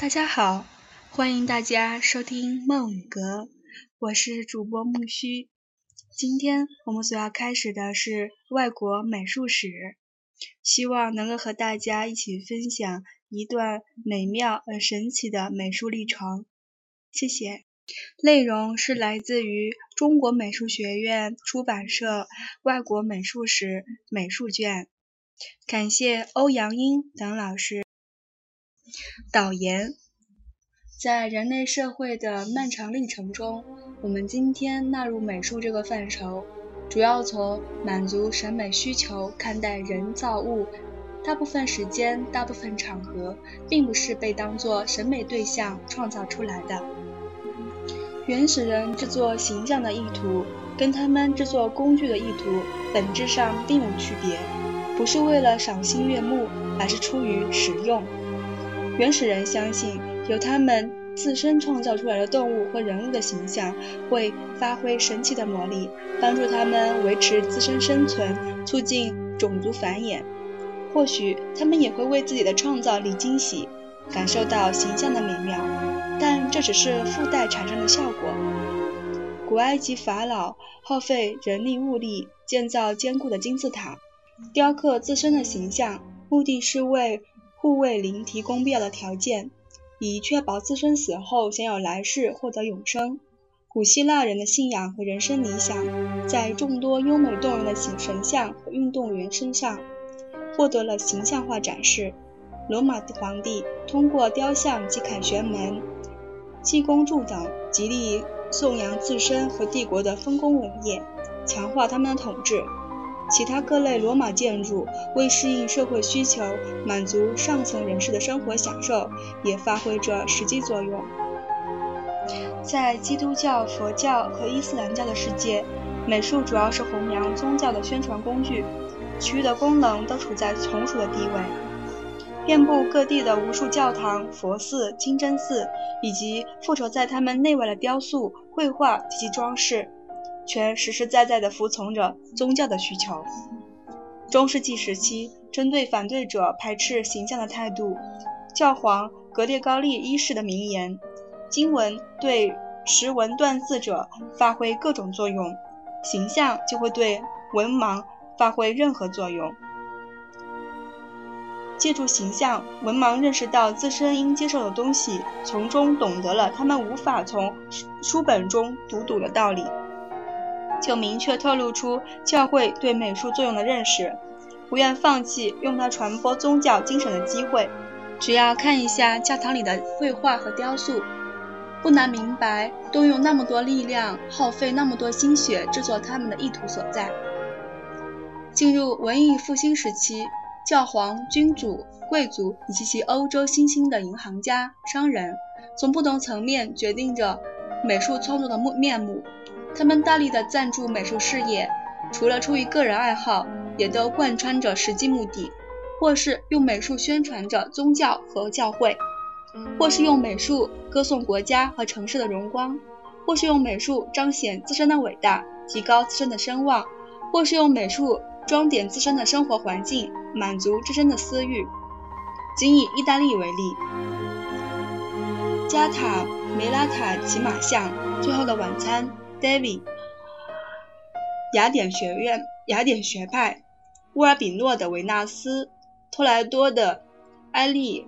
大家好，欢迎大家收听梦语阁，我是主播木须。今天我们所要开始的是外国美术史，希望能够和大家一起分享一段美妙而神奇的美术历程。谢谢。内容是来自于中国美术学院出版社《外国美术史美术卷》，感谢欧阳英等老师。导言：在人类社会的漫长历程中，我们今天纳入美术这个范畴，主要从满足审美需求看待人造物。大部分时间、大部分场合，并不是被当作审美对象创造出来的。原始人制作形象的意图，跟他们制作工具的意图本质上并无区别，不是为了赏心悦目，而是出于实用。原始人相信，由他们自身创造出来的动物和人物的形象会发挥神奇的魔力，帮助他们维持自身生存，促进种族繁衍。或许他们也会为自己的创造力惊喜，感受到形象的美妙，但这只是附带产生的效果。古埃及法老耗费人力物力建造坚固的金字塔，雕刻自身的形象，目的是为。护卫灵提供必要的条件，以确保自身死后享有来世，获得永生。古希腊人的信仰和人生理想，在众多优美动人的形神像和运动员身上获得了形象化展示。罗马皇帝通过雕像及凯旋门、济公柱等，极力颂扬自身和帝国的丰功伟业，强化他们的统治。其他各类罗马建筑为适应社会需求，满足上层人士的生活享受，也发挥着实际作用。在基督教、佛教和伊斯兰教的世界，美术主要是弘扬宗教的宣传工具，其余的功能都处在从属的地位。遍布各地的无数教堂、佛寺、清真寺，以及附着在它们内外的雕塑、绘画及其装饰。全实实在在地服从着宗教的需求。中世纪时期，针对反对者排斥形象的态度，教皇格列高利一世的名言：“经文对识文断字者发挥各种作用，形象就会对文盲发挥任何作用。”借助形象，文盲认识到自身应接受的东西，从中懂得了他们无法从书本中读懂的道理。就明确透露出教会对美术作用的认识，不愿放弃用它传播宗教精神的机会。只要看一下教堂里的绘画和雕塑，不难明白动用那么多力量、耗费那么多心血制作它们的意图所在。进入文艺复兴时期，教皇、君主、贵族以及其欧洲新兴的银行家、商人，从不同层面决定着美术创作的目面目。他们大力的赞助美术事业，除了出于个人爱好，也都贯穿着实际目的，或是用美术宣传着宗教和教会，或是用美术歌颂国家和城市的荣光，或是用美术彰显自身的伟大，提高自身的声望，或是用美术装点自身的生活环境，满足自身的私欲。仅以意大利为例，加塔梅拉塔骑马像《最后的晚餐》。David，雅典学院、雅典学派，乌尔比诺的维纳斯，托莱多的埃利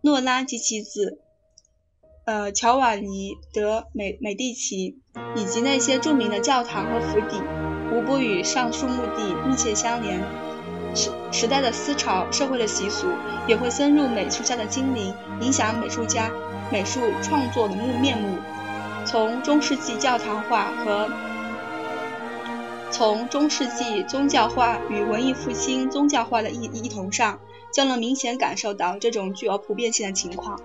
诺拉及其子，呃，乔瓦尼德美美第奇，以及那些著名的教堂和府邸，无不与上述目的密切相连。时时代的思潮、社会的习俗，也会深入美术家的心灵，影响美术家美术创作的目面目。从中世纪教堂化和从中世纪宗教化与文艺复兴宗教化的异异同上，就能明显感受到这种具有普遍性的情况。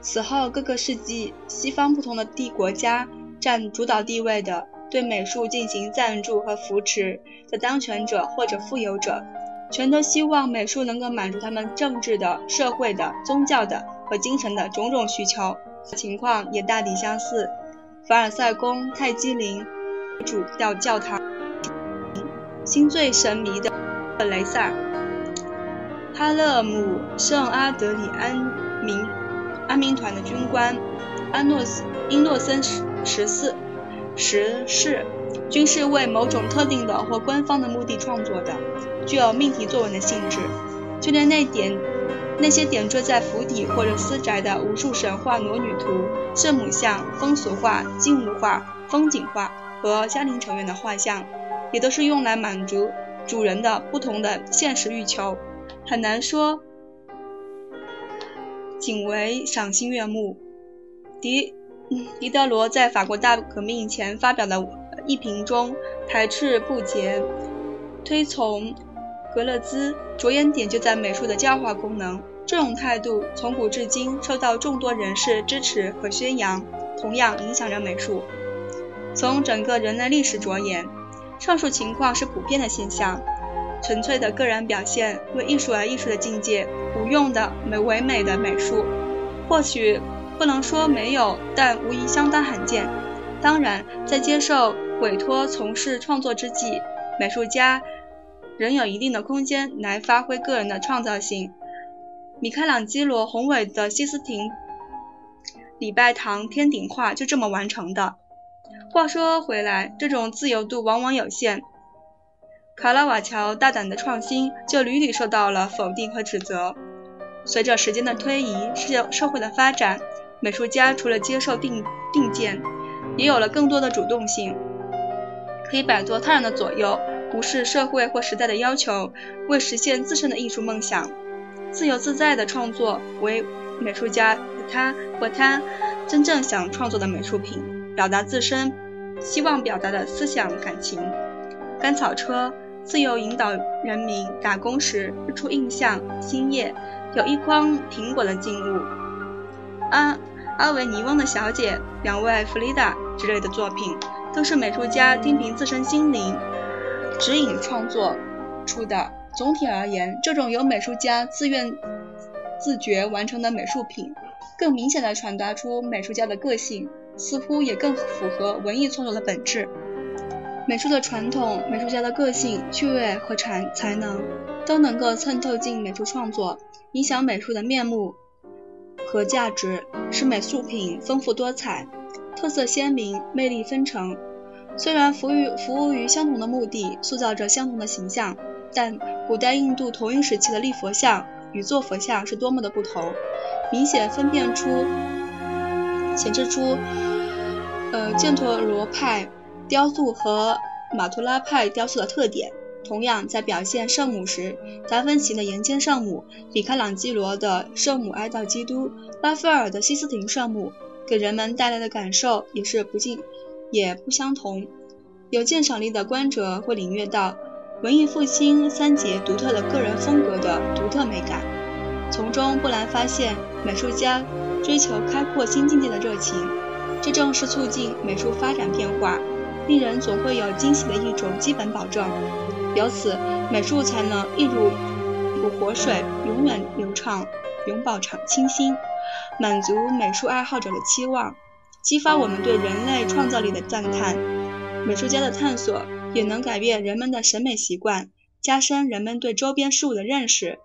此后各个世纪，西方不同的帝国家占主导地位的对美术进行赞助和扶持的当权者或者富有者，全都希望美术能够满足他们政治的、社会的、宗教的和精神的种种需求。情况也大抵相似。凡尔赛宫、泰姬陵主教教堂、心醉神迷的雷萨、哈勒姆圣阿德里安民安民团的军官安诺斯英诺森十四十世，均是为某种特定的或官方的目的创作的，具有命题作文的性质。就连那点那些点缀在府邸或者私宅的无数神话裸女图、圣母像、风俗画、静物画、风景画和家庭成员的画像，也都是用来满足主人的不同的现实欲求，很难说仅为赏心悦目。狄狄德罗在法国大革命前发表的一评中排斥不洁，推崇格勒兹，着眼点就在美术的教化功能。这种态度从古至今受到众多人士支持和宣扬，同样影响着美术。从整个人类历史着眼，上述情况是普遍的现象。纯粹的个人表现，为艺术而艺术的境界，无用的美唯美的美术，或许。不能说没有，但无疑相当罕见。当然，在接受委托从事创作之际，美术家仍有一定的空间来发挥个人的创造性。米开朗基罗宏伟的西斯廷礼拜堂天顶画就这么完成的。话说回来，这种自由度往往有限。卡拉瓦乔大胆的创新就屡屡受到了否定和指责。随着时间的推移，社社会的发展。美术家除了接受定定见，也有了更多的主动性，可以摆脱他人的左右，无视社会或时代的要求，为实现自身的艺术梦想，自由自在的创作为美术家和他或他真正想创作的美术品，表达自身希望表达的思想感情。甘草车自由引导人民打工时日出印象，星夜有一筐苹果的静物。阿阿维尼翁的小姐、两位弗里达之类的作品，都是美术家听凭自身心灵指引创作出的。总体而言，这种由美术家自愿自觉完成的美术品，更明显地传达出美术家的个性，似乎也更符合文艺创作的本质。美术的传统、美术家的个性、趣味和才才能，都能够渗透进美术创作，影响美术的面目。和价值使美术品丰富多彩、特色鲜明、魅力纷呈。虽然服务服务于相同的目的，塑造着相同的形象，但古代印度同一时期的立佛像与坐佛像是多么的不同，明显分辨出、显示出，呃，犍陀罗派雕塑和马图拉派雕塑的特点。同样，在表现圣母时，达芬奇的岩间圣母、米开朗基罗的圣母哀悼基督、拉斐尔的西斯廷圣母，给人们带来的感受也是不尽也不相同。有鉴赏力的观者会领略到文艺复兴三杰独特的个人风格的独特美感，从中不难发现美术家追求开阔新境界的热情。这正是促进美术发展变化，令人总会有惊喜的一种基本保证。由此，美术才能一如如活水，永远流畅，永葆长清新，满足美术爱好者的期望，激发我们对人类创造力的赞叹。美术家的探索也能改变人们的审美习惯，加深人们对周边事物的认识。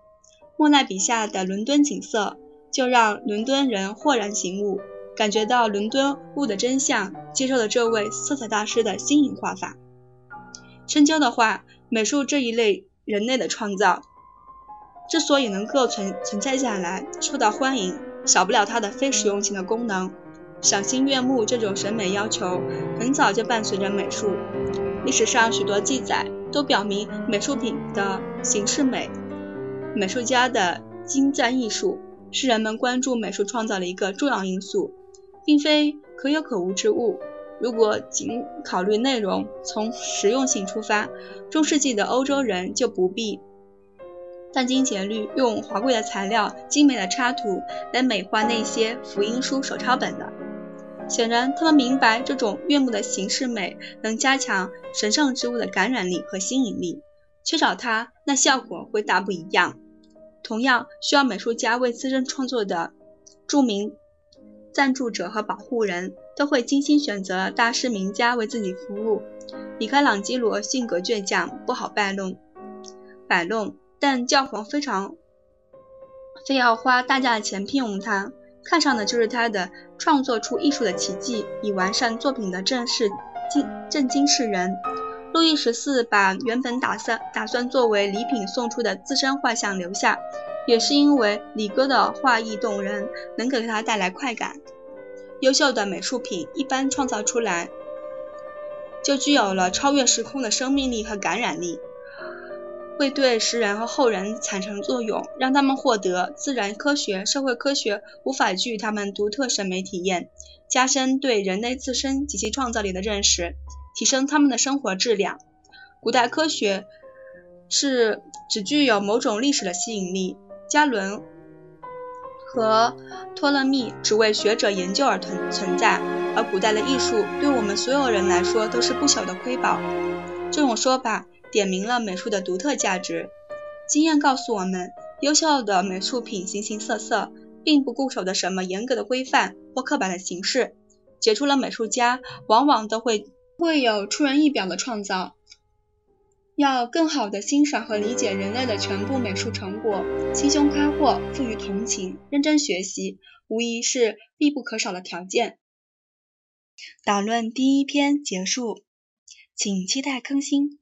莫奈笔下的伦敦景色，就让伦敦人豁然醒悟，感觉到伦敦物的真相，接受了这位色彩大师的新颖画法。深究的话。美术这一类人类的创造，之所以能够存存在下来、受到欢迎，少不了它的非实用性的功能。赏心悦目这种审美要求，很早就伴随着美术。历史上许多记载都表明，美术品的形式美、美术家的精湛艺术，是人们关注美术创造的一个重要因素，并非可有可无之物。如果仅考虑内容，从实用性出发，中世纪的欧洲人就不必殚精竭虑用华贵的材料、精美的插图来美化那些福音书手抄本了。显然，他们明白这种悦目的形式美能加强神圣之物的感染力和吸引力，缺少它，那效果会大不一样。同样，需要美术家为自身创作的著名赞助者和保护人。都会精心选择大师名家为自己服务。米开朗基罗性格倔强，不好摆弄，摆弄，但教皇非常非要花大价钱聘用他。看上的就是他的创作出艺术的奇迹，以完善作品的正式惊震惊世人。路易十四把原本打算打算作为礼品送出的自身画像留下，也是因为李哥的画意动人，能给他带来快感。优秀的美术品一般创造出来，就具有了超越时空的生命力和感染力，会对时人和后人产生作用，让他们获得自然科学、社会科学无法给予他们独特审美体验，加深对人类自身及其创造力的认识。提升他们的生活质量。古代科学是只具有某种历史的吸引力。加伦和托勒密只为学者研究而存存在，而古代的艺术对我们所有人来说都是不小的瑰宝。这种说法点明了美术的独特价值。经验告诉我们，优秀的美术品形形色色，并不固守的什么严格的规范或刻板的形式。杰出的美术家往往都会。会有出人意表的创造。要更好地欣赏和理解人类的全部美术成果，心胸开阔，富于同情，认真学习，无疑是必不可少的条件。导论第一篇结束，请期待更新。